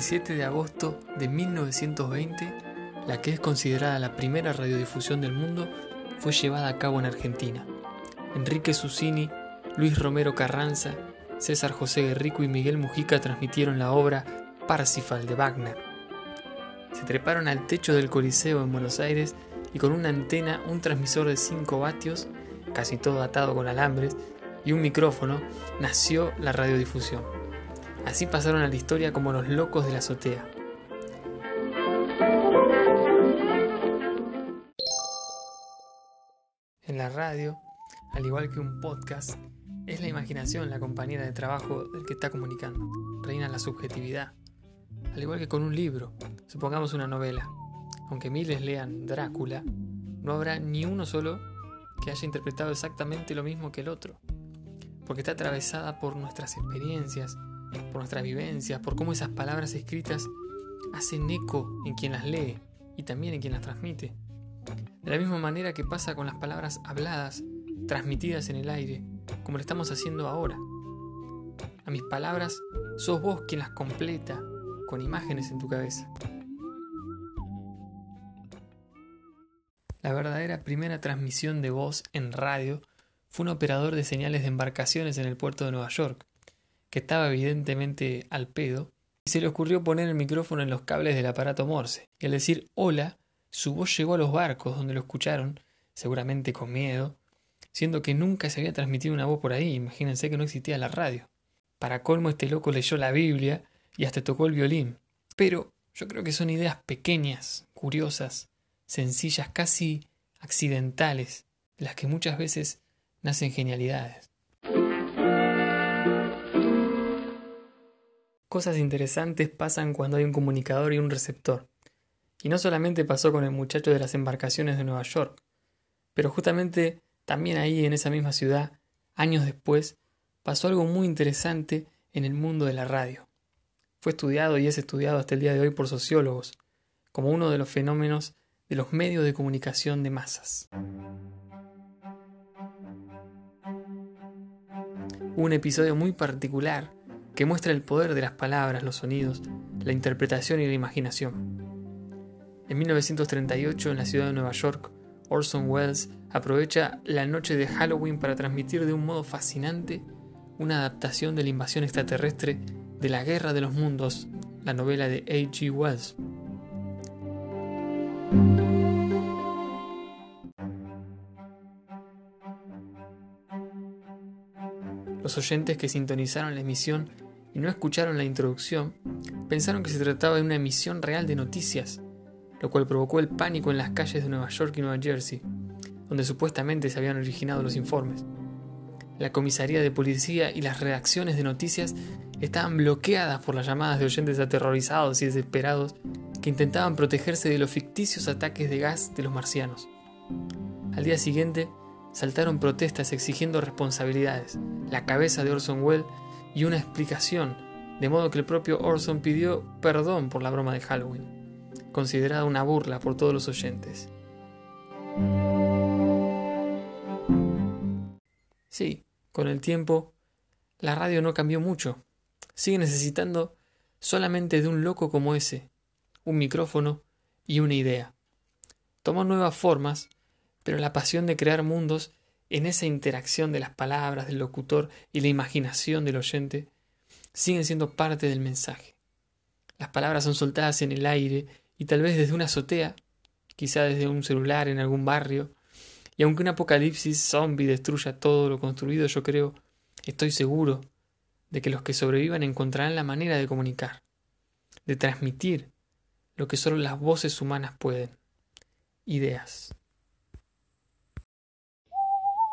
17 de agosto de 1920, la que es considerada la primera radiodifusión del mundo fue llevada a cabo en Argentina. Enrique Susini, Luis Romero Carranza, César José Guerrico y Miguel Mujica transmitieron la obra Parsifal de Wagner. Se treparon al techo del Coliseo en Buenos Aires y con una antena, un transmisor de 5 vatios, casi todo atado con alambres, y un micrófono, nació la radiodifusión. Así pasaron a la historia como los locos de la azotea. En la radio, al igual que un podcast, es la imaginación la compañera de trabajo del que está comunicando. Reina la subjetividad. Al igual que con un libro, supongamos una novela. Aunque miles lean Drácula, no habrá ni uno solo que haya interpretado exactamente lo mismo que el otro. Porque está atravesada por nuestras experiencias, por nuestras vivencias, por cómo esas palabras escritas hacen eco en quien las lee y también en quien las transmite. De la misma manera que pasa con las palabras habladas, transmitidas en el aire, como lo estamos haciendo ahora. A mis palabras, sos vos quien las completa con imágenes en tu cabeza. La verdadera primera transmisión de voz en radio fue un operador de señales de embarcaciones en el puerto de Nueva York, que estaba evidentemente al pedo, y se le ocurrió poner el micrófono en los cables del aparato Morse, y al decir hola, su voz llegó a los barcos donde lo escucharon, seguramente con miedo, siendo que nunca se había transmitido una voz por ahí, imagínense que no existía la radio. Para colmo este loco leyó la Biblia y hasta tocó el violín. Pero yo creo que son ideas pequeñas, curiosas, sencillas, casi accidentales, de las que muchas veces nacen genialidades. Cosas interesantes pasan cuando hay un comunicador y un receptor. Y no solamente pasó con el muchacho de las embarcaciones de Nueva York, pero justamente también ahí en esa misma ciudad, años después, pasó algo muy interesante en el mundo de la radio. Fue estudiado y es estudiado hasta el día de hoy por sociólogos, como uno de los fenómenos de los medios de comunicación de masas. Un episodio muy particular que muestra el poder de las palabras, los sonidos, la interpretación y la imaginación. En 1938, en la ciudad de Nueva York, Orson Welles aprovecha la noche de Halloween para transmitir de un modo fascinante una adaptación de la invasión extraterrestre de La Guerra de los Mundos, la novela de A.G. Wells. Los oyentes que sintonizaron la emisión no escucharon la introducción, pensaron que se trataba de una emisión real de noticias, lo cual provocó el pánico en las calles de Nueva York y Nueva Jersey, donde supuestamente se habían originado los informes. La comisaría de policía y las redacciones de noticias estaban bloqueadas por las llamadas de oyentes aterrorizados y desesperados que intentaban protegerse de los ficticios ataques de gas de los marcianos. Al día siguiente, saltaron protestas exigiendo responsabilidades, la cabeza de Orson Welles y una explicación, de modo que el propio Orson pidió perdón por la broma de Halloween, considerada una burla por todos los oyentes. Sí, con el tiempo, la radio no cambió mucho. Sigue necesitando solamente de un loco como ese, un micrófono y una idea. Tomó nuevas formas, pero la pasión de crear mundos en esa interacción de las palabras del locutor y la imaginación del oyente siguen siendo parte del mensaje. Las palabras son soltadas en el aire y tal vez desde una azotea, quizá desde un celular en algún barrio, y aunque un apocalipsis zombie destruya todo lo construido, yo creo, estoy seguro, de que los que sobrevivan encontrarán la manera de comunicar, de transmitir lo que solo las voces humanas pueden, ideas.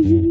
Mm-hmm.